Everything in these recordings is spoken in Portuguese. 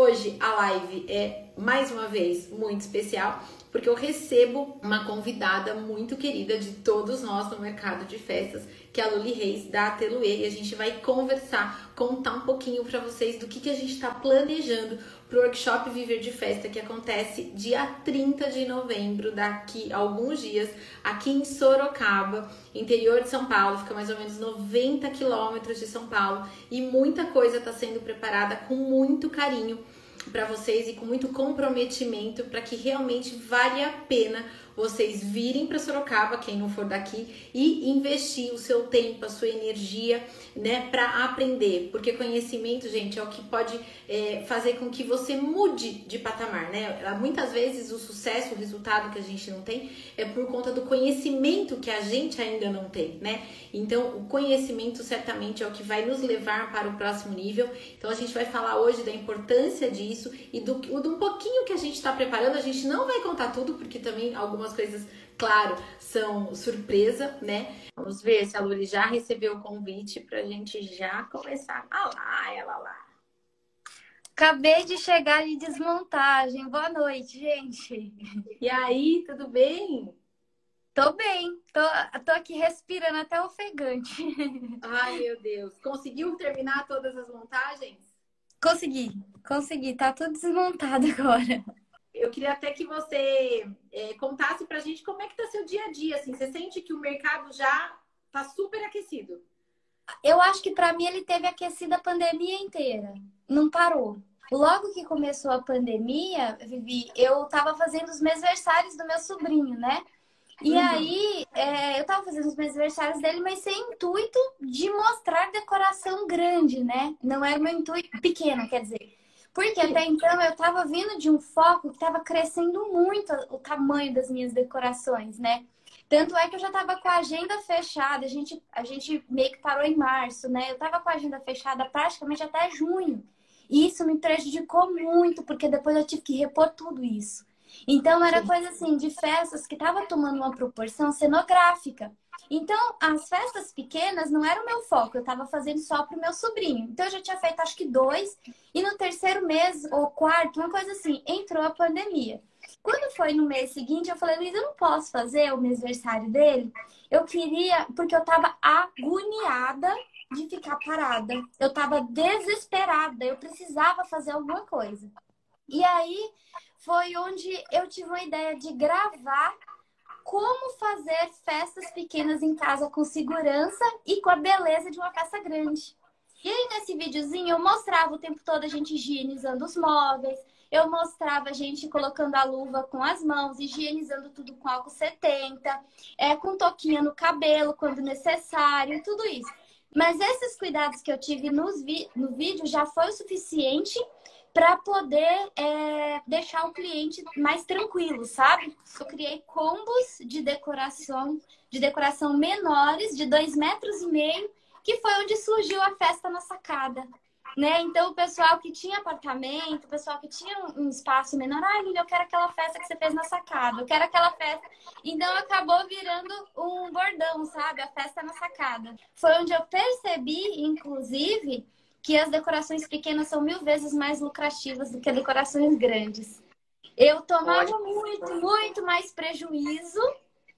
Hoje a live é mais uma vez muito especial porque eu recebo uma convidada muito querida de todos nós no mercado de festas, que é a Luli Reis da Ateluê, e a gente vai conversar, contar um pouquinho para vocês do que, que a gente está planejando para o workshop Viver de Festa que acontece dia 30 de novembro, daqui a alguns dias, aqui em Sorocaba, interior de São Paulo, fica mais ou menos 90 quilômetros de São Paulo, e muita coisa está sendo preparada com muito carinho para vocês e com muito comprometimento para que realmente vale a pena vocês virem para Sorocaba, quem não for daqui, e investir o seu tempo, a sua energia, né, para aprender. Porque conhecimento, gente, é o que pode é, fazer com que você mude de patamar, né? Muitas vezes o sucesso, o resultado que a gente não tem é por conta do conhecimento que a gente ainda não tem, né? Então, o conhecimento certamente é o que vai nos levar para o próximo nível. Então, a gente vai falar hoje da importância disso e do, do um pouquinho que a gente está preparando. A gente não vai contar tudo, porque também algumas coisas, claro, são surpresa, né? Vamos ver se a Luli já recebeu o convite para a gente já começar. Ah lá, ela lá. Acabei de chegar de desmontagem. Boa noite, gente. E aí, tudo bem? Tô bem, tô, tô aqui respirando até ofegante. Ai, meu Deus. Conseguiu terminar todas as montagens? Consegui, consegui. Tá tudo desmontado agora. Eu queria até que você é, contasse pra gente como é que tá seu dia a dia, assim. Você sente que o mercado já tá super aquecido? Eu acho que para mim ele teve aquecido a pandemia inteira. Não parou. Logo que começou a pandemia, Vivi, eu tava fazendo os mesversários do meu sobrinho, né? E uhum. aí, é, eu tava fazendo os meus aniversários dele, mas sem intuito de mostrar decoração grande, né? Não era meu intuito pequeno, quer dizer. Porque até então eu tava vindo de um foco que tava crescendo muito o tamanho das minhas decorações, né? Tanto é que eu já tava com a agenda fechada, a gente, a gente meio que parou em março, né? Eu tava com a agenda fechada praticamente até junho. E isso me prejudicou muito, porque depois eu tive que repor tudo isso. Então era coisa assim de festas que estava tomando uma proporção cenográfica. Então, as festas pequenas não era o meu foco, eu estava fazendo só para o meu sobrinho. Então, eu já tinha feito acho que dois, e no terceiro mês ou quarto, uma coisa assim, entrou a pandemia. Quando foi no mês seguinte, eu falei, Luiz, eu não posso fazer o aniversário dele. Eu queria, porque eu estava agoniada de ficar parada. Eu estava desesperada, eu precisava fazer alguma coisa. E aí foi onde eu tive uma ideia de gravar como fazer festas pequenas em casa com segurança e com a beleza de uma festa grande. E aí, nesse videozinho, eu mostrava o tempo todo a gente higienizando os móveis, eu mostrava a gente colocando a luva com as mãos, higienizando tudo com álcool 70, é, com toquinha no cabelo quando necessário, tudo isso. Mas esses cuidados que eu tive nos vi no vídeo já foi o suficiente para poder é, deixar o cliente mais tranquilo, sabe? Eu criei combos de decoração, de decoração menores, de dois metros e meio, que foi onde surgiu a festa na sacada. Né? Então, o pessoal que tinha apartamento, o pessoal que tinha um espaço menor, ai, ah, eu quero aquela festa que você fez na sacada, eu quero aquela festa. Então, acabou virando um bordão, sabe? A festa na sacada. Foi onde eu percebi, inclusive, que as decorações pequenas são mil vezes mais lucrativas do que decorações grandes. Eu tomava muito, muito mais prejuízo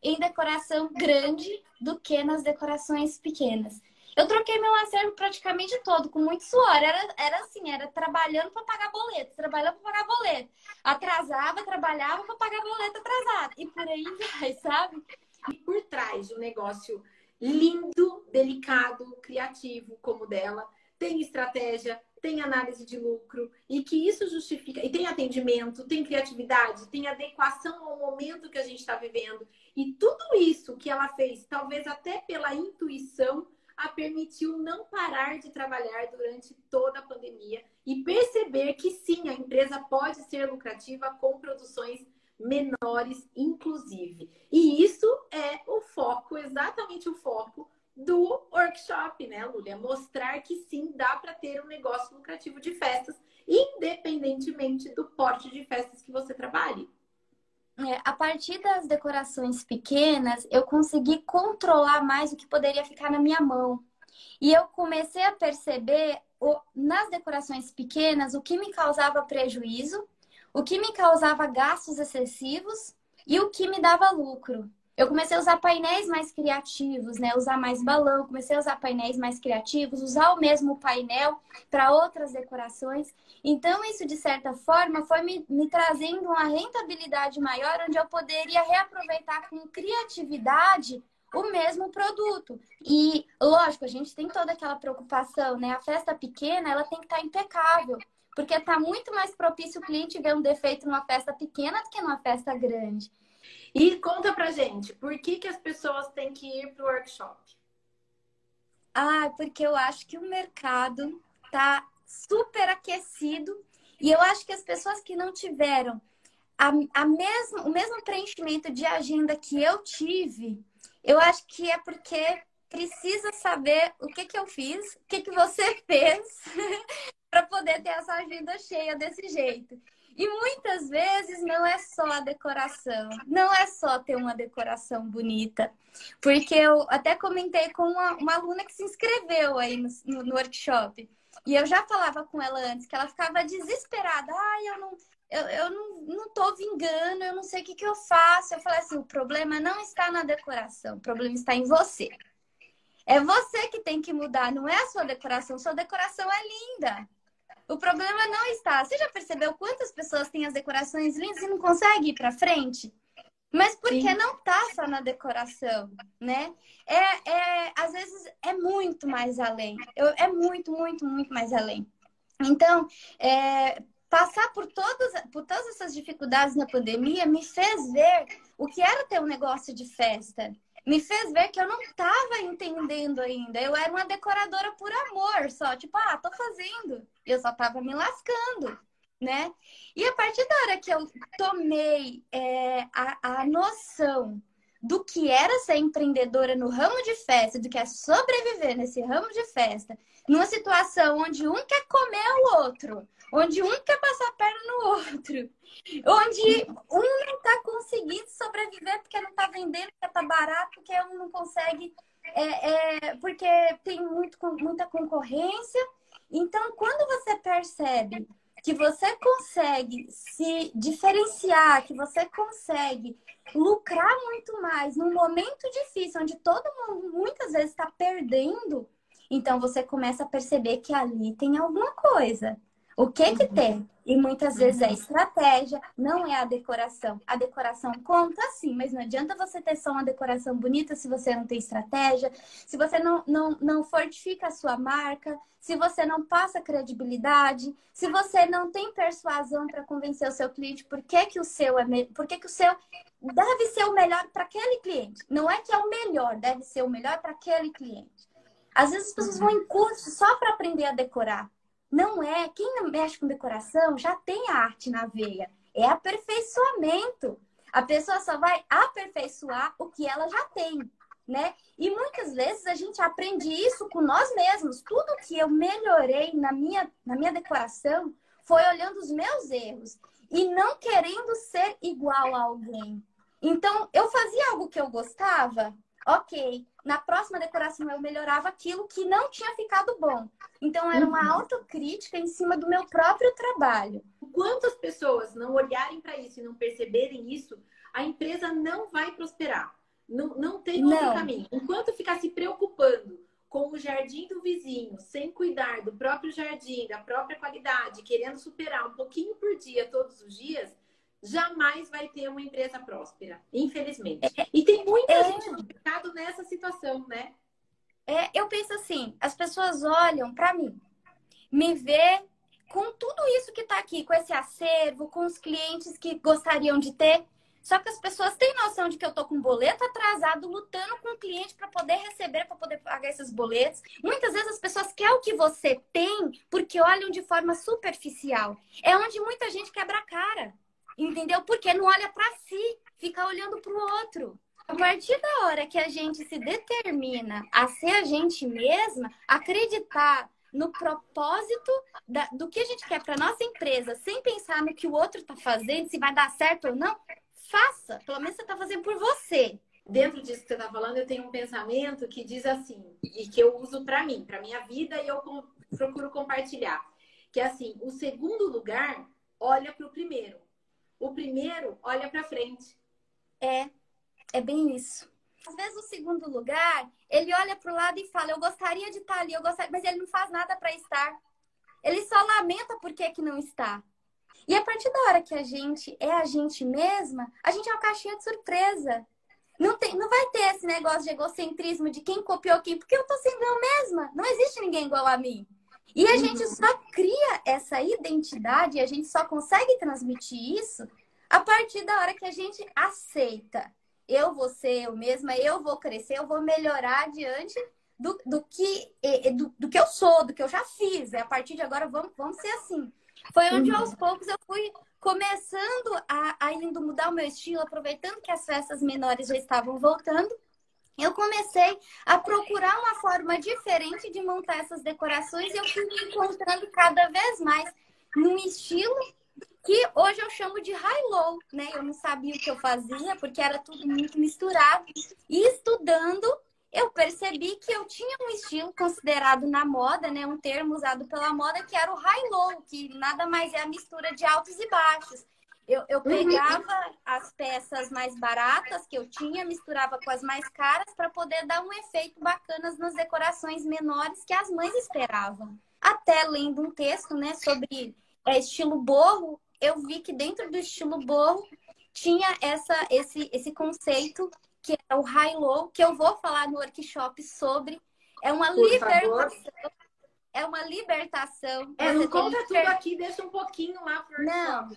em decoração grande do que nas decorações pequenas. Eu troquei meu acervo praticamente todo, com muito suor. Era, era assim, era trabalhando para pagar boleto, trabalhando para pagar boleto. Atrasava, trabalhava para pagar boleto atrasado. E por aí vai, sabe? E por trás de um negócio lindo, delicado, criativo como o dela, tem estratégia, tem análise de lucro e que isso justifica, e tem atendimento, tem criatividade, tem adequação ao momento que a gente está vivendo. E tudo isso que ela fez, talvez até pela intuição, a permitiu não parar de trabalhar durante toda a pandemia e perceber que sim, a empresa pode ser lucrativa com produções menores, inclusive. E isso é o foco, exatamente o foco do workshop, né, Lúlia? Mostrar que sim, dá para ter um negócio lucrativo de festas, independentemente do porte de festas que você trabalhe. É, a partir das decorações pequenas, eu consegui controlar mais o que poderia ficar na minha mão. E eu comecei a perceber nas decorações pequenas, o que me causava prejuízo, o que me causava gastos excessivos e o que me dava lucro. Eu comecei a usar painéis mais criativos, né? Usar mais balão, comecei a usar painéis mais criativos, usar o mesmo painel para outras decorações. Então, isso, de certa forma, foi me, me trazendo uma rentabilidade maior, onde eu poderia reaproveitar com criatividade o mesmo produto. E, lógico, a gente tem toda aquela preocupação, né? A festa pequena, ela tem que estar tá impecável. Porque está muito mais propício o cliente ver um defeito numa festa pequena do que numa festa grande. E conta pra gente, por que, que as pessoas têm que ir pro workshop? Ah, porque eu acho que o mercado tá super aquecido e eu acho que as pessoas que não tiveram a, a mesmo, o mesmo preenchimento de agenda que eu tive, eu acho que é porque precisa saber o que, que eu fiz, o que, que você fez para poder ter essa agenda cheia desse jeito. E muitas vezes não é só a decoração, não é só ter uma decoração bonita. Porque eu até comentei com uma, uma aluna que se inscreveu aí no, no, no, workshop. E eu já falava com ela antes que ela ficava desesperada. Ai, eu não, eu, eu não, não tô vingando, eu não sei o que, que eu faço. Eu falei assim: o problema não está na decoração, o problema está em você. É você que tem que mudar, não é a sua decoração. Sua decoração é linda. O problema não está. Você já percebeu quantas pessoas têm as decorações lindas e não conseguem ir para frente? Mas porque Sim. não tá só na decoração, né? É, é, às vezes é muito mais além. Eu, é muito, muito, muito mais além. Então, é, passar por todas, por todas essas dificuldades na pandemia me fez ver o que era ter um negócio de festa me fez ver que eu não estava entendendo ainda. Eu era uma decoradora por amor, só tipo, ah, tô fazendo. Eu só estava me lascando, né? E a partir da hora que eu tomei é, a, a noção do que era ser empreendedora no ramo de festa, do que é sobreviver nesse ramo de festa, numa situação onde um quer comer o outro, onde um quer passar a perna no outro, onde um não está conseguindo sobreviver porque não está vendendo, porque está barato, porque um não consegue, é, é, porque tem muito, muita concorrência. Então, quando você percebe que você consegue se diferenciar, que você consegue lucrar muito mais num momento difícil, onde todo mundo muitas vezes está perdendo, então você começa a perceber que ali tem alguma coisa. O que que uhum. tem? E muitas vezes é estratégia, não é a decoração. A decoração conta sim, mas não adianta você ter só uma decoração bonita se você não tem estratégia, se você não, não, não fortifica a sua marca, se você não passa credibilidade, se você não tem persuasão para convencer o seu cliente por que, que o seu é por que, que o seu deve ser o melhor para aquele cliente. Não é que é o melhor, deve ser o melhor para aquele cliente. Às vezes as pessoas vão em curso só para aprender a decorar. Não é. Quem mexe com decoração já tem a arte na veia. É aperfeiçoamento. A pessoa só vai aperfeiçoar o que ela já tem, né? E muitas vezes a gente aprende isso com nós mesmos. Tudo que eu melhorei na minha, na minha decoração foi olhando os meus erros e não querendo ser igual a alguém. Então, eu fazia algo que eu gostava, ok. Na próxima decoração eu melhorava aquilo que não tinha ficado bom. Então era uma uhum. autocrítica em cima do meu próprio trabalho. Quantas pessoas não olharem para isso e não perceberem isso, a empresa não vai prosperar. Não, não tem outro não. caminho. Enquanto ficar se preocupando com o jardim do vizinho, sem cuidar do próprio jardim, da própria qualidade, querendo superar um pouquinho por dia todos os dias, jamais vai ter uma empresa próspera, infelizmente. E tem muita é, gente no mercado nessa situação, né? É, eu penso assim, as pessoas olham para mim, me vê com tudo isso que está aqui, com esse acervo, com os clientes que gostariam de ter. Só que as pessoas têm noção de que eu tô com boleto atrasado, lutando com o cliente para poder receber, para poder pagar esses boletos. Muitas vezes as pessoas querem o que você tem porque olham de forma superficial. É onde muita gente quebra a cara. Entendeu? Porque não olha para si, fica olhando para o outro. A partir da hora que a gente se determina a ser a gente mesma, acreditar no propósito da, do que a gente quer para nossa empresa, sem pensar no que o outro está fazendo, se vai dar certo ou não, faça. Pelo menos você está fazendo por você. Dentro disso que você está falando, eu tenho um pensamento que diz assim, e que eu uso para mim, para minha vida, e eu procuro compartilhar. Que é assim, o segundo lugar olha para o primeiro. O primeiro olha para frente. É, é bem isso. Às vezes o segundo lugar, ele olha para o lado e fala, eu gostaria de estar ali, eu gostaria, mas ele não faz nada para estar. Ele só lamenta por que, que não está. E a partir da hora que a gente é a gente mesma, a gente é uma caixinha de surpresa. Não, tem, não vai ter esse negócio de egocentrismo de quem copiou quem, porque eu tô sendo eu mesma. Não existe ninguém igual a mim. E a gente só cria essa identidade, a gente só consegue transmitir isso a partir da hora que a gente aceita. Eu vou ser eu mesma, eu vou crescer, eu vou melhorar diante do, do, que, do, do que eu sou, do que eu já fiz. A partir de agora, vamos, vamos ser assim. Foi onde aos poucos eu fui começando a, a indo mudar o meu estilo, aproveitando que as festas menores já estavam voltando. Eu comecei a procurar uma forma diferente de montar essas decorações e eu fui me encontrando cada vez mais num estilo que hoje eu chamo de high-low, né? Eu não sabia o que eu fazia porque era tudo muito misturado. E estudando, eu percebi que eu tinha um estilo considerado na moda, né, um termo usado pela moda que era o high-low, que nada mais é a mistura de altos e baixos. Eu, eu uhum. pegava as peças mais baratas que eu tinha, misturava com as mais caras para poder dar um efeito bacana nas decorações menores que as mães esperavam. Até lendo um texto, né, sobre é, estilo borro, eu vi que dentro do estilo borro tinha essa, esse, esse conceito que é o high-low, que eu vou falar no workshop sobre. É uma Por libertação. Favor. É uma libertação. É, não conta tudo aqui, deixa um pouquinho lá pro Não.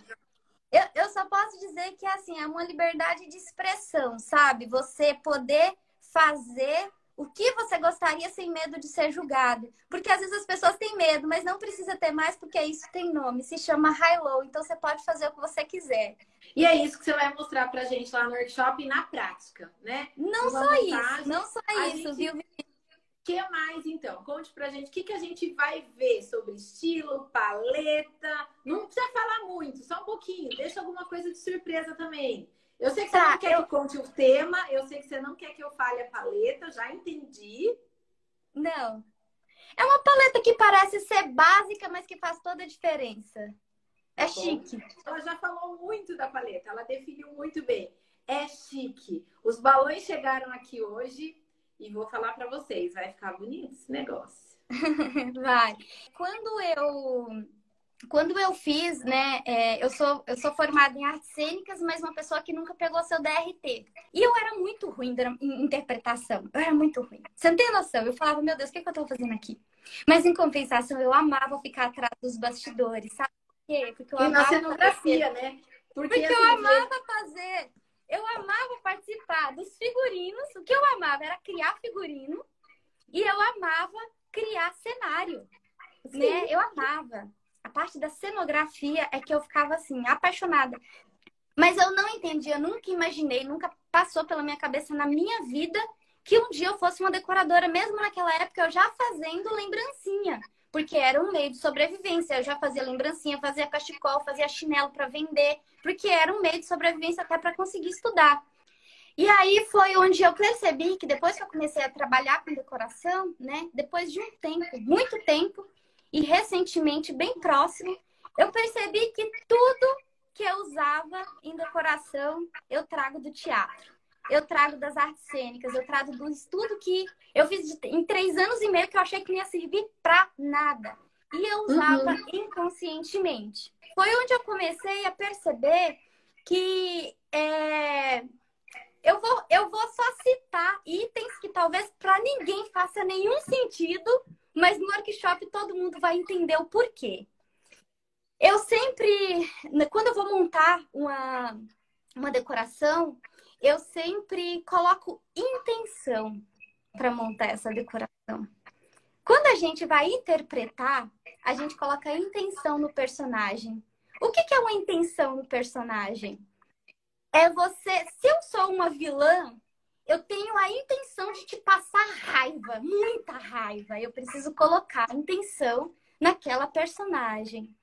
Eu, eu só posso dizer que assim, é uma liberdade de expressão, sabe? Você poder fazer o que você gostaria sem medo de ser julgado. Porque às vezes as pessoas têm medo, mas não precisa ter mais porque isso tem nome, se chama high-low, então você pode fazer o que você quiser. E é isso que você vai mostrar pra gente lá no workshop na prática, né? Não só montagem, isso, não só isso, gente... viu? O que mais, então? Conte pra gente o que, que a gente vai ver sobre estilo, paleta. Não precisa falar muito, só um pouquinho. Deixa alguma coisa de surpresa também. Eu sei que você tá, não quer eu... que eu conte o tema, eu sei que você não quer que eu fale a paleta, já entendi. Não. É uma paleta que parece ser básica, mas que faz toda a diferença. É tá chique. Ela já falou muito da paleta, ela definiu muito bem. É chique. Os balões chegaram aqui hoje e vou falar para vocês, vai ficar bonito esse negócio. vai. Quando eu quando eu fiz, né, é, eu, sou, eu sou formada em artes cênicas, mas uma pessoa que nunca pegou seu DRT. E eu era muito ruim em interpretação. Eu era muito ruim. Você não tem noção? Eu falava, meu Deus, o que, é que eu tô fazendo aqui? Mas em compensação, eu amava ficar atrás dos bastidores, sabe? Por quê? Porque eu e amava na cenografia, fazer... né? Porque, Porque assim, eu amava fazer. Eu amava participar dos figurinos. O que eu amava era criar figurino. E eu amava criar cenário. Né? Eu amava a parte da cenografia é que eu ficava assim, apaixonada. Mas eu não entendia, nunca imaginei, nunca passou pela minha cabeça na minha vida que um dia eu fosse uma decoradora, mesmo naquela época eu já fazendo lembrancinha, porque era um meio de sobrevivência. Eu já fazia lembrancinha, fazia cachecol, fazia chinelo para vender, porque era um meio de sobrevivência até para conseguir estudar. E aí foi onde eu percebi que depois que eu comecei a trabalhar com decoração, né, depois de um tempo, muito tempo, e recentemente, bem próximo, eu percebi que tudo que eu usava em decoração eu trago do teatro. Eu trago das artes cênicas, eu trago do estudo que eu fiz em três anos e meio que eu achei que não ia servir pra nada. E eu usava uhum. inconscientemente. Foi onde eu comecei a perceber que é, eu, vou, eu vou só citar itens que talvez para ninguém faça nenhum sentido, mas no workshop todo mundo vai entender o porquê. Eu sempre, quando eu vou montar uma, uma decoração, eu sempre coloco intenção para montar essa decoração. Quando a gente vai interpretar, a gente coloca intenção no personagem. O que, que é uma intenção no personagem? É você. Se eu sou uma vilã, eu tenho a intenção de te passar raiva, muita raiva. Eu preciso colocar a intenção naquela personagem.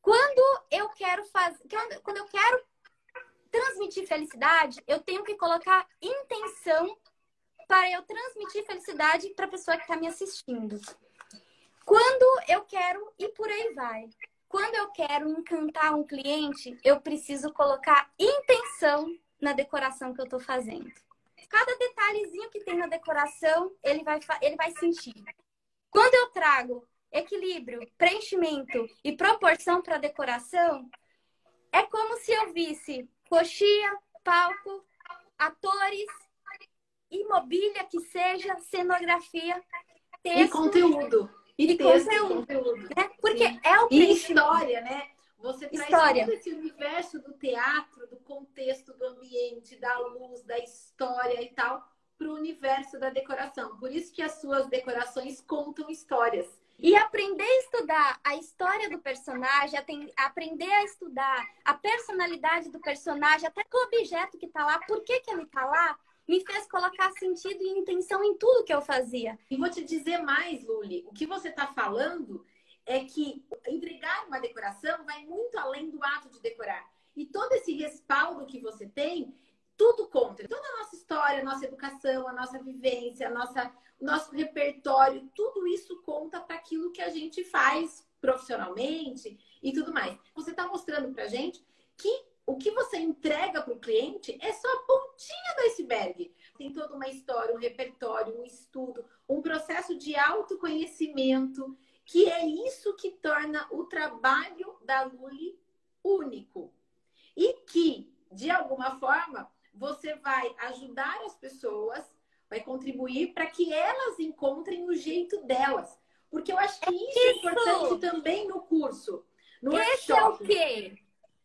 Quando eu quero fazer, quando eu quero transmitir felicidade, eu tenho que colocar intenção para eu transmitir felicidade para a pessoa que está me assistindo. Quando eu quero, e por aí vai. Quando eu quero encantar um cliente, eu preciso colocar intenção na decoração que eu estou fazendo. Cada detalhezinho que tem na decoração, ele vai, ele vai sentir. Quando eu trago equilíbrio, preenchimento e proporção para a decoração, é como se eu visse coxia, palco, atores, imobília que seja, cenografia, texto. E conteúdo. E, e texto, conteúdo. conteúdo. Né? Porque Sim. é o E história, né? Você traz história. todo esse universo do teatro, do contexto, do ambiente, da luz, da história e tal, para o universo da decoração. Por isso que as suas decorações contam histórias. E aprender a estudar a história do personagem, aprender a estudar a personalidade do personagem, até o objeto que está lá, por que, que ele está lá, me fez colocar sentido e intenção em tudo que eu fazia. E vou te dizer mais, Luli, o que você está falando é que entregar uma decoração vai muito além do ato de decorar. E todo esse respaldo que você tem, tudo conta. Toda a nossa história, a nossa educação, a nossa vivência, a nossa o nosso repertório, tudo isso conta para aquilo que a gente faz profissionalmente e tudo mais. Você está mostrando para gente que o que você entrega para o cliente é só a pontinha do iceberg. Tem toda uma história, um repertório, um estudo, um processo de autoconhecimento, que é isso que torna o trabalho da Luli único. E que, de alguma forma, você vai ajudar as pessoas vai contribuir para que elas encontrem o jeito delas. Porque eu acho que isso, é isso. é importante também no curso. No Esse é o quê?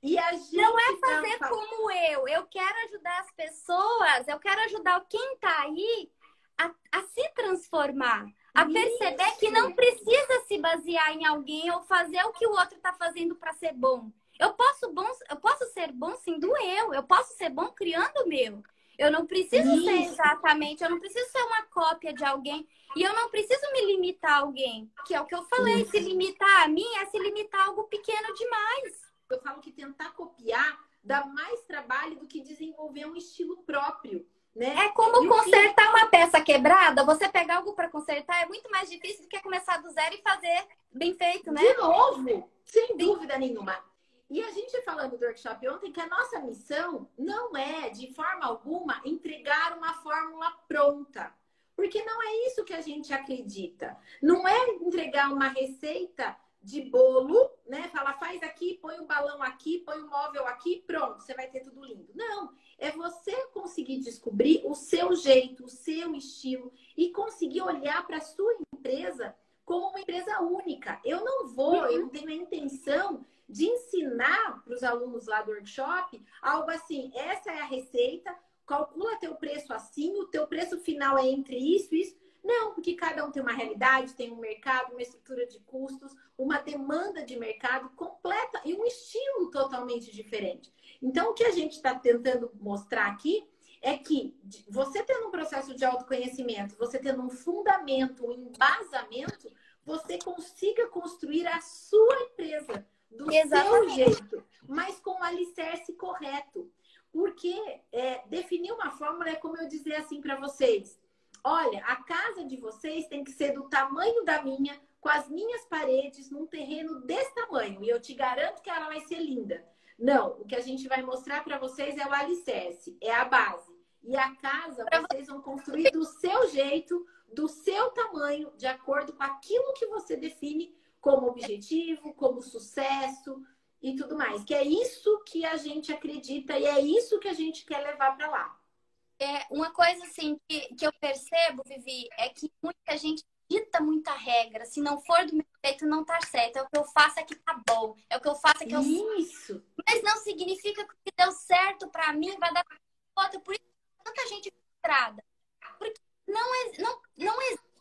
E a gente não é fazer como eu. Eu quero ajudar as pessoas, eu quero ajudar quem está aí a, a, se transformar, a Isso. perceber que não precisa se basear em alguém ou fazer o que o outro está fazendo para ser bom. Eu posso, bom, eu posso ser bom sendo eu, eu posso ser bom criando o meu. Eu não preciso Isso. ser exatamente, eu não preciso ser uma cópia de alguém. E eu não preciso me limitar a alguém. Que é o que eu falei, Isso. se limitar a mim é se limitar a algo pequeno demais. Eu falo que tentar copiar dá mais trabalho do que desenvolver um estilo próprio. Né? É como consertar uma peça quebrada. Você pegar algo para consertar é muito mais difícil do que começar do zero e fazer bem feito, né? De novo, sem dúvida nenhuma. E a gente falando do workshop ontem que a nossa missão não é, de forma alguma, entregar uma fórmula pronta. Porque não é isso que a gente acredita. Não é entregar uma receita de bolo, né? Fala, faz aqui, põe o balão aqui, põe o móvel aqui, pronto, você vai ter tudo lindo. Não, é você conseguir descobrir o seu jeito, o seu estilo e conseguir olhar para a sua empresa como uma empresa única. Eu não vou, eu não tenho a intenção de ensinar para os alunos lá do workshop algo assim: essa é a receita, calcula teu preço assim, o teu preço final é entre isso e isso. Não, porque cada um tem uma realidade, tem um mercado, uma estrutura de custos, uma demanda de mercado completa e um estilo totalmente diferente. Então, o que a gente está tentando mostrar aqui é que você tendo um processo de autoconhecimento, você tendo um fundamento, um embasamento, você consiga construir a sua empresa do Exatamente. seu jeito, mas com o alicerce correto. Porque é, definir uma fórmula é como eu dizer assim para vocês: olha, a casa de vocês tem que ser do tamanho da minha, com as minhas paredes, num terreno desse tamanho, e eu te garanto que ela vai ser linda. Não, o que a gente vai mostrar para vocês é o alicerce, é a base. E a casa vocês vão construir do seu jeito, do seu tamanho, de acordo com aquilo que você define como objetivo, como sucesso e tudo mais. Que é isso que a gente acredita e é isso que a gente quer levar para lá. É, uma coisa assim que, que eu percebo, Vivi, é que muita gente dita muita regra. Se não for do meu jeito, não tá certo. É o que eu faço é que tá bom. É o que eu faço é que eu. Isso. Mas não significa que o que deu certo para mim vai dar outra. Por isso tanta gente frustrada. Porque não, é, não, não existe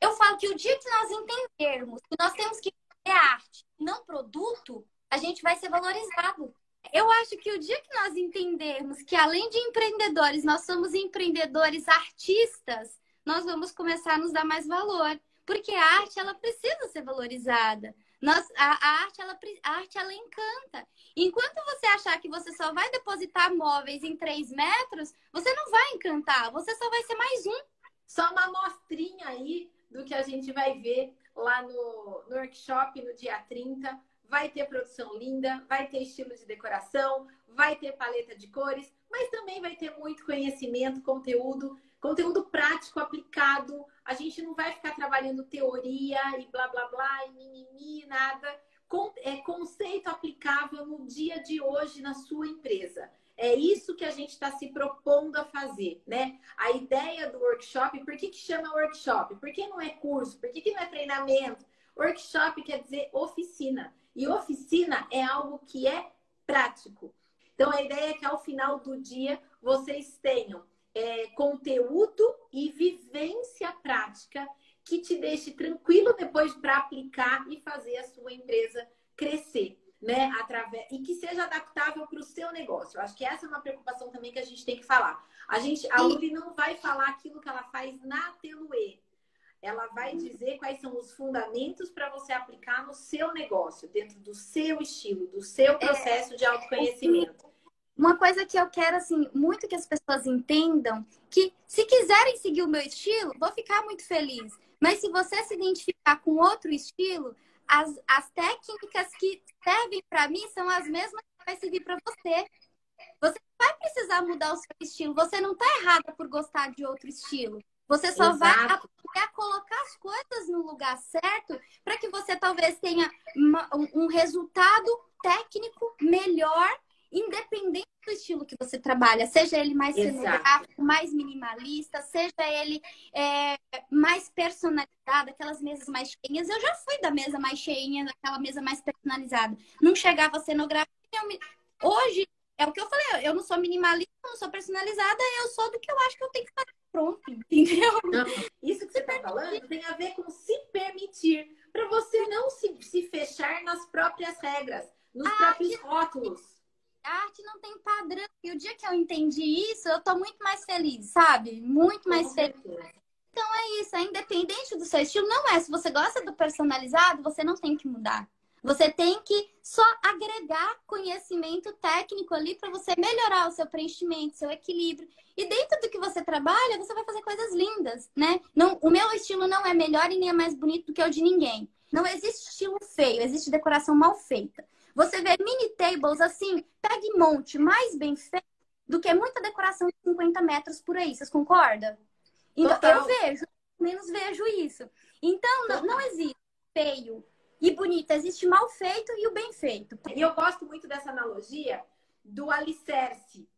eu falo que o dia que nós entendermos que nós temos que fazer arte, não produto, a gente vai ser valorizado. Eu acho que o dia que nós entendermos que além de empreendedores, nós somos empreendedores artistas, nós vamos começar a nos dar mais valor. Porque a arte, ela precisa ser valorizada. Nós, a, a, arte, ela, a arte, ela encanta. Enquanto você achar que você só vai depositar móveis em 3 metros, você não vai encantar. Você só vai ser mais um só uma amostrinha aí do que a gente vai ver lá no, no workshop no dia 30. Vai ter produção linda, vai ter estilo de decoração, vai ter paleta de cores, mas também vai ter muito conhecimento, conteúdo, conteúdo prático aplicado. A gente não vai ficar trabalhando teoria e blá blá blá e mimimi, nada. É conceito aplicável no dia de hoje na sua empresa. É isso que a gente está se propondo a fazer, né? A ideia do workshop, por que, que chama workshop? Por que não é curso? Por que, que não é treinamento? Workshop quer dizer oficina. E oficina é algo que é prático. Então, a ideia é que ao final do dia vocês tenham é, conteúdo e vivência prática que te deixe tranquilo depois para aplicar e fazer a sua empresa crescer né, através e que seja adaptável para o seu negócio. Eu acho que essa é uma preocupação também que a gente tem que falar. A gente, a Uli não vai falar aquilo que ela faz na Teluê. Ela vai dizer quais são os fundamentos para você aplicar no seu negócio, dentro do seu estilo, do seu é, processo de autoconhecimento. Uma coisa que eu quero, assim, muito que as pessoas entendam, que se quiserem seguir o meu estilo, vou ficar muito feliz. Mas se você se identificar com outro estilo, as, as técnicas que servem para mim são as mesmas que vai servir para você. Você vai precisar mudar o seu estilo. Você não está errada por gostar de outro estilo. Você só Exato. vai aprender a colocar as coisas no lugar certo para que você talvez tenha uma, um resultado técnico melhor independente do estilo que você trabalha, seja ele mais cenográfico, mais minimalista, seja ele é, mais personalizado, aquelas mesas mais cheinhas. Eu já fui da mesa mais cheinha, daquela mesa mais personalizada. Não chegava cenográfica. Me... Hoje, é o que eu falei, eu não sou minimalista, não sou personalizada, eu sou do que eu acho que eu tenho que fazer pronto, entendeu? Não, isso que você está falando tem a ver com se permitir, para você não se, se fechar nas próprias regras, nos ah, próprios que... rótulos. A arte não tem padrão. E o dia que eu entendi isso, eu tô muito mais feliz, sabe? Muito mais feliz. Então é isso, é independente do seu estilo. Não é, se você gosta do personalizado, você não tem que mudar. Você tem que só agregar conhecimento técnico ali para você melhorar o seu preenchimento, seu equilíbrio. E dentro do que você trabalha, você vai fazer coisas lindas, né? Não, o meu estilo não é melhor e nem é mais bonito do que o de ninguém. Não existe estilo feio, existe decoração mal feita. Você vê mini tables assim, pega e monte mais bem feito do que muita decoração de 50 metros por aí. Vocês concordam? Então, Total. eu vejo, menos vejo isso. Então, não, não existe feio e bonito, existe mal feito e o bem feito. E eu gosto muito dessa analogia do alicerce.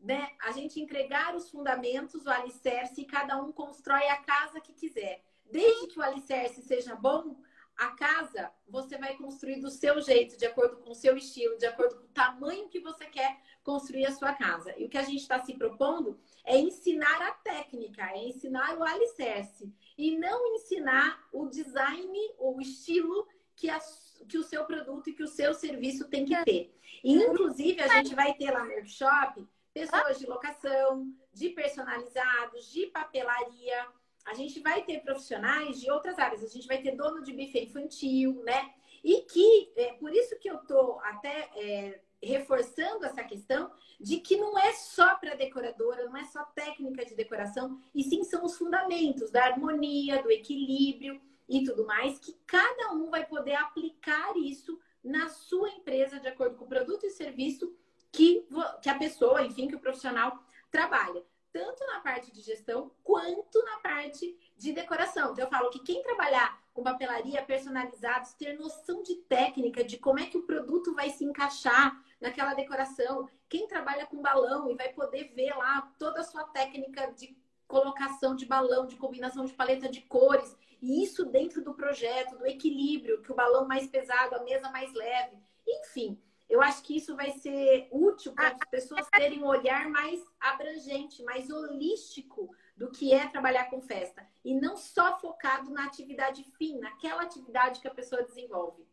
Né? A gente entregar os fundamentos, o alicerce, e cada um constrói a casa que quiser. Desde que o alicerce seja bom, a casa você vai construir do seu jeito, de acordo com o seu estilo, de acordo com o tamanho que você quer construir a sua casa. E o que a gente está se propondo é ensinar a técnica, é ensinar o alicerce e não ensinar o design ou o estilo que, a, que o seu produto e que o seu serviço tem que ter. E, inclusive, a gente vai ter lá no workshop pessoas de locação, de personalizados, de papelaria a gente vai ter profissionais de outras áreas. A gente vai ter dono de buffet infantil, né? E que, é, por isso que eu tô até é, reforçando essa questão de que não é só para decoradora, não é só técnica de decoração, e sim são os fundamentos da harmonia, do equilíbrio e tudo mais, que cada um vai poder aplicar isso na sua empresa de acordo com o produto e serviço que, que a pessoa, enfim, que o profissional trabalha tanto na parte de gestão quanto na parte de decoração. Então, eu falo que quem trabalhar com papelaria personalizados, ter noção de técnica, de como é que o produto vai se encaixar naquela decoração. Quem trabalha com balão e vai poder ver lá toda a sua técnica de colocação de balão, de combinação de paleta de cores, e isso dentro do projeto, do equilíbrio, que o balão mais pesado, a mesa mais leve, enfim. Eu acho que isso vai ser útil para as pessoas terem um olhar mais abrangente, mais holístico do que é trabalhar com festa. E não só focado na atividade fim, naquela atividade que a pessoa desenvolve.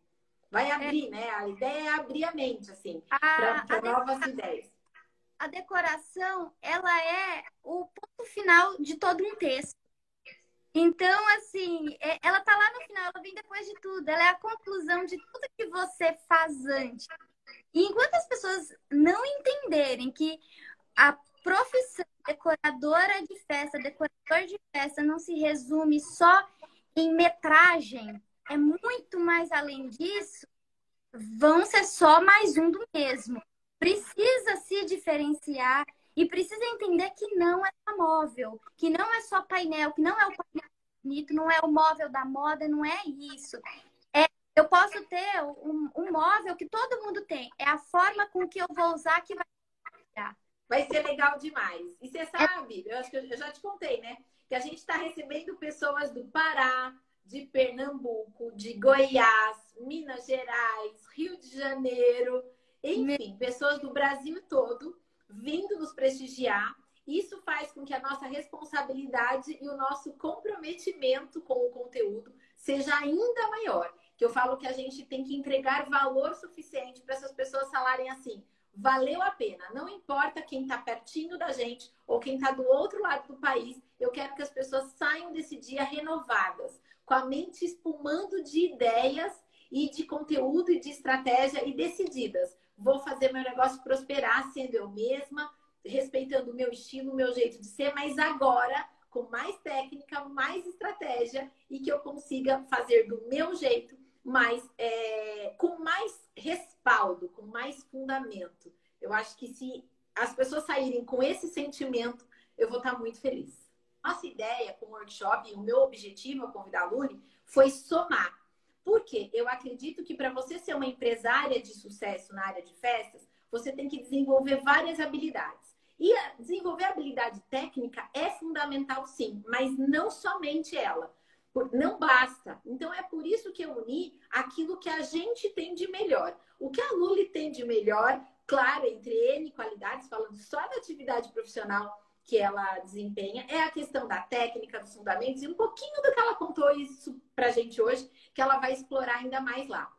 Vai abrir, é. né? A ideia é abrir a mente, assim, para novas ideias. A decoração, ela é o ponto final de todo um texto. Então, assim, é, ela tá lá no final, ela vem depois de tudo, ela é a conclusão de tudo que você faz antes. E enquanto as pessoas não entenderem que a profissão decoradora de festa, decorador de festa, não se resume só em metragem, é muito mais além disso, vão ser só mais um do mesmo. Precisa se diferenciar e precisa entender que não é só móvel, que não é só painel, que não é o painel bonito, não é o móvel da moda, não é isso. É, eu posso ter um, um móvel que todo mundo tem, é a forma com que eu vou usar que vai Vai ser legal demais. E você sabe, eu acho que eu já te contei, né? Que a gente está recebendo pessoas do Pará, de Pernambuco, de Goiás, Minas Gerais, Rio de Janeiro, enfim, pessoas do Brasil todo vindo nos prestigiar. Isso faz com que a nossa responsabilidade e o nosso comprometimento com o conteúdo seja ainda maior. Que eu falo que a gente tem que entregar valor suficiente para essas pessoas falarem assim: valeu a pena. Não importa quem está pertinho da gente ou quem está do outro lado do país, eu quero que as pessoas saiam desse dia renovadas, com a mente espumando de ideias e de conteúdo e de estratégia e decididas. Vou fazer meu negócio prosperar sendo eu mesma, respeitando o meu estilo, o meu jeito de ser, mas agora com mais técnica, mais estratégia e que eu consiga fazer do meu jeito mas é, com mais respaldo, com mais fundamento. Eu acho que se as pessoas saírem com esse sentimento, eu vou estar muito feliz. Nossa ideia com o workshop, o meu objetivo ao convidar a Lune, foi somar. Porque eu acredito que para você ser uma empresária de sucesso na área de festas, você tem que desenvolver várias habilidades. E desenvolver habilidade técnica é fundamental, sim, mas não somente ela. Não basta. Então é por isso que eu uni aquilo que a gente tem de melhor. O que a Luli tem de melhor, claro, entre N qualidades, falando só da atividade profissional que ela desempenha, é a questão da técnica, dos fundamentos e um pouquinho do que ela contou isso pra gente hoje, que ela vai explorar ainda mais lá.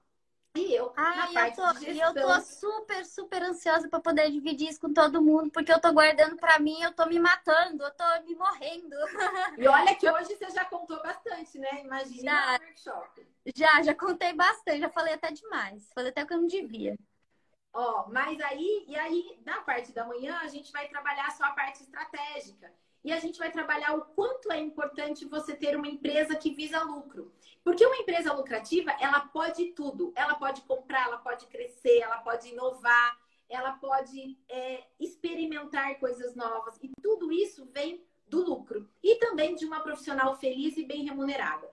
E eu, Ai, na parte eu tô, de gestão... eu tô super, super ansiosa para poder dividir isso com todo mundo, porque eu tô guardando para mim, eu tô me matando, eu tô me morrendo. E olha que hoje você já contou bastante, né? Imagina já, no workshop. Já, já contei bastante, já falei até demais. Falei até que eu não devia. Ó, mas aí, e aí, na parte da manhã, a gente vai trabalhar só a parte estratégica e a gente vai trabalhar o quanto é importante você ter uma empresa que visa lucro. Porque uma empresa lucrativa, ela pode tudo. Ela pode comprar, ela pode crescer, ela pode inovar, ela pode é, experimentar coisas novas. E tudo isso vem do lucro. E também de uma profissional feliz e bem remunerada.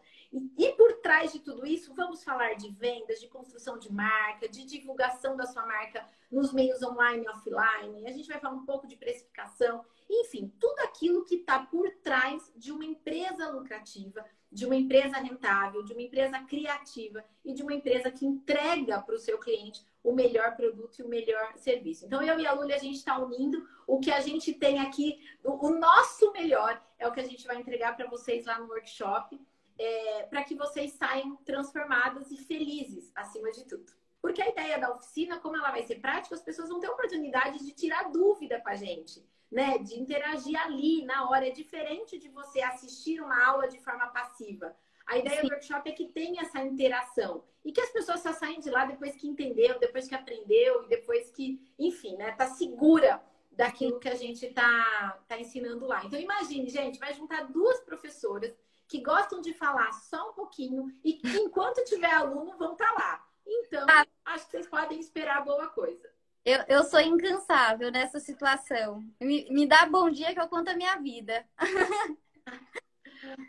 E, por trás de tudo isso, vamos falar de vendas, de construção de marca, de divulgação da sua marca nos meios online e offline. A gente vai falar um pouco de precificação, enfim, tudo aquilo que está por trás de uma empresa lucrativa, de uma empresa rentável, de uma empresa criativa e de uma empresa que entrega para o seu cliente o melhor produto e o melhor serviço. Então, eu e a Luli, a gente está unindo o que a gente tem aqui, o, o nosso melhor é o que a gente vai entregar para vocês lá no workshop é, para que vocês saiam transformadas e felizes, acima de tudo. Porque a ideia da oficina, como ela vai ser prática, as pessoas vão ter oportunidade de tirar dúvida com a gente, né? De interagir ali na hora. É diferente de você assistir uma aula de forma passiva. A ideia Sim. do workshop é que tenha essa interação e que as pessoas só saem de lá depois que entendeu, depois que aprendeu e depois que, enfim, né, tá segura daquilo que a gente tá, tá ensinando lá. Então imagine, gente, vai juntar duas professoras que gostam de falar só um pouquinho e que enquanto tiver aluno vão estar tá lá. Então, ah. acho que vocês podem esperar boa coisa. Eu, eu sou incansável nessa situação. Me, me dá bom dia que eu conto a minha vida.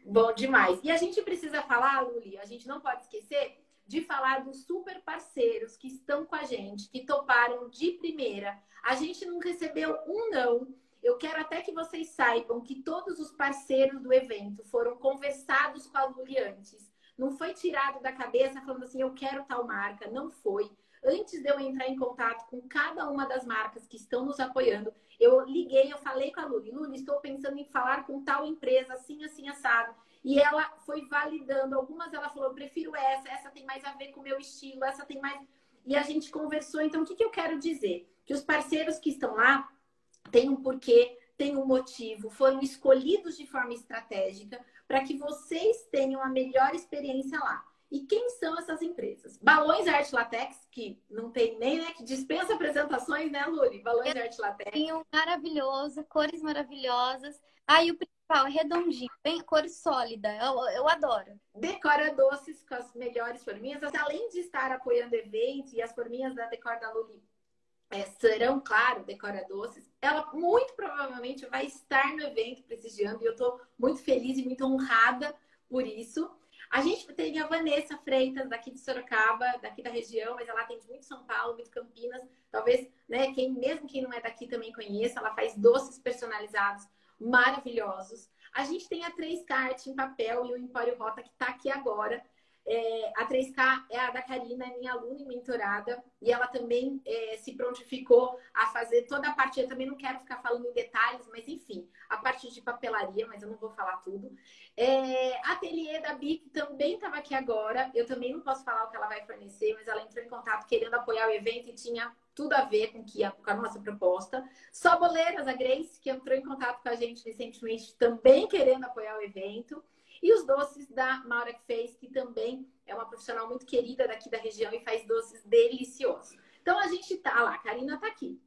bom demais. E a gente precisa falar, Luli, a gente não pode esquecer de falar dos super parceiros que estão com a gente, que toparam de primeira. A gente não recebeu um não eu quero até que vocês saibam que todos os parceiros do evento foram conversados com a Luli antes. Não foi tirado da cabeça falando assim, eu quero tal marca. Não foi. Antes de eu entrar em contato com cada uma das marcas que estão nos apoiando, eu liguei, eu falei com a Luli, Luli, estou pensando em falar com tal empresa, assim, assim, assado. E ela foi validando. Algumas ela falou, prefiro essa, essa tem mais a ver com o meu estilo, essa tem mais. E a gente conversou. Então, o que, que eu quero dizer? Que os parceiros que estão lá, tem um porquê, tem um motivo, foram escolhidos de forma estratégica para que vocês tenham a melhor experiência lá. E quem são essas empresas? Balões Arte Latex, que não tem nem, né? Que dispensa apresentações, né, Luli? Balões Arte Latex. Tem um maravilhoso, cores maravilhosas. Aí ah, o principal, redondinho, bem cor sólida. Eu, eu adoro. Decora Doces com as melhores forminhas. Além de estar apoiando o evento e as forminhas da Decora da Luli é, serão, claro, Decora Doces, ela muito provavelmente vai estar no evento prestigiando e eu estou muito feliz e muito honrada por isso. A gente tem a Vanessa Freitas, daqui de Sorocaba, daqui da região, mas ela atende muito São Paulo, muito Campinas. Talvez, né, quem, mesmo quem não é daqui também conheça, ela faz doces personalizados maravilhosos. A gente tem a 3K em papel e o Empório Rota que está aqui agora. É, a 3K é a da Karina, é minha aluna e mentorada, e ela também é, se prontificou a fazer toda a parte. Eu também não quero ficar falando em detalhes, mas enfim, a parte de papelaria, mas eu não vou falar tudo. É, a ateliê da Bic também estava aqui agora. Eu também não posso falar o que ela vai fornecer, mas ela entrou em contato querendo apoiar o evento e tinha tudo a ver com, que, com a nossa proposta. Só Boleiras, a Grace, que entrou em contato com a gente recentemente, também querendo apoiar o evento. E os doces da Maura que fez, que também é uma profissional muito querida daqui da região e faz doces deliciosos. Então a gente tá lá, a Karina tá aqui.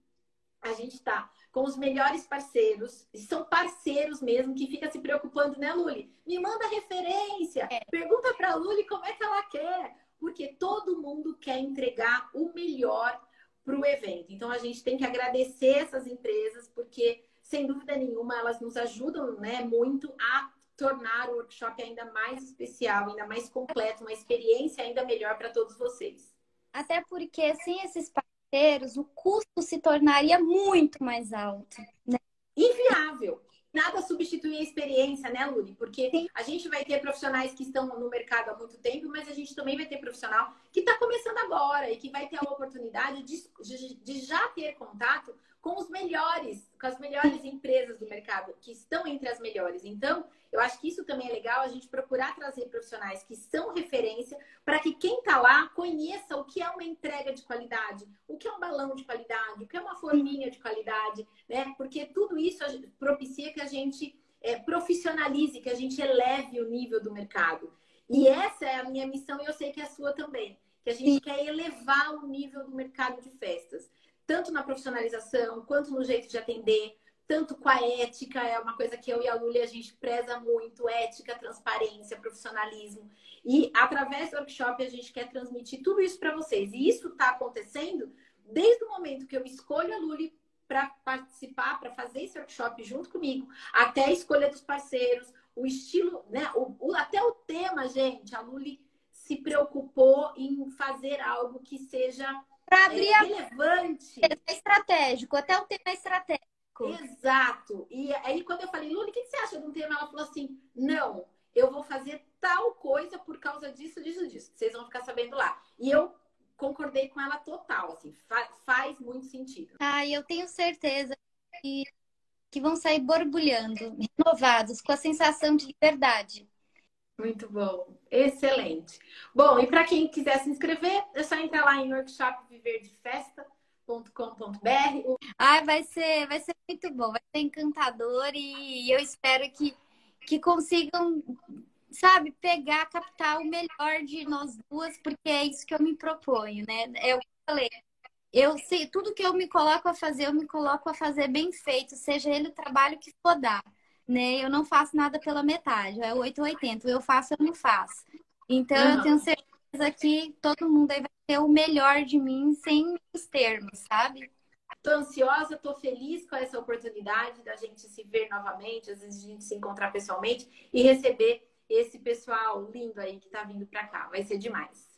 A gente tá com os melhores parceiros, e são parceiros mesmo que fica se preocupando, né, Luli? Me manda referência, é. pergunta para a Luli como é que ela quer, porque todo mundo quer entregar o melhor para o evento. Então a gente tem que agradecer essas empresas, porque sem dúvida nenhuma elas nos ajudam, né, muito a tornar o workshop ainda mais especial, ainda mais completo, uma experiência ainda melhor para todos vocês. Até porque sem esses parceiros, o custo se tornaria muito mais alto. Né? Inviável. Nada substitui a experiência, né, Luli? Porque Sim. a gente vai ter profissionais que estão no mercado há muito tempo, mas a gente também vai ter profissional que está começando agora e que vai ter a oportunidade de, de, de já ter contato com os melhores, com as melhores empresas do mercado, que estão entre as melhores. Então, eu acho que isso também é legal, a gente procurar trazer profissionais que são referência para que quem está lá conheça o que é uma entrega de qualidade, o que é um balão de qualidade, o que é uma forminha de qualidade, né? Porque tudo isso propicia que a gente é, profissionalize, que a gente eleve o nível do mercado. E essa é a minha missão e eu sei que é a sua também. Que a gente quer elevar o nível do mercado de festas tanto na profissionalização, quanto no jeito de atender, tanto com a ética, é uma coisa que eu e a Luli a gente preza muito, ética, transparência, profissionalismo. E através do workshop a gente quer transmitir tudo isso para vocês. E isso está acontecendo desde o momento que eu escolho a Luli para participar, para fazer esse workshop junto comigo, até a escolha dos parceiros, o estilo, né? O, o, até o tema, gente, a Luli se preocupou em fazer algo que seja para abrir é, relevante. É estratégico, até o tema é estratégico. Exato. E aí, quando eu falei, Luli, o que você acha de um tema? Ela falou assim: não, eu vou fazer tal coisa por causa disso, disso, disso. Vocês vão ficar sabendo lá. E eu concordei com ela total, assim, fa faz muito sentido. Ah, eu tenho certeza que, que vão sair borbulhando, renovados, com a sensação de liberdade. Muito bom, excelente. Bom, e para quem quiser se inscrever, é só entrar lá em workshopviverdefesta.com.br. Ah, vai ser, vai ser muito bom, vai ser encantador e eu espero que, que consigam, sabe, pegar, captar o melhor de nós duas, porque é isso que eu me proponho, né? É o que eu falei. Eu sei, tudo que eu me coloco a fazer, eu me coloco a fazer bem feito, seja ele o trabalho que for dar né? Eu não faço nada pela metade, é 880. Eu faço, eu não faço. Então, uhum. eu tenho certeza que todo mundo aí vai ter o melhor de mim sem os termos, sabe? Tô ansiosa, tô feliz com essa oportunidade da gente se ver novamente, às vezes a gente se encontrar pessoalmente e receber esse pessoal lindo aí que tá vindo para cá. Vai ser demais.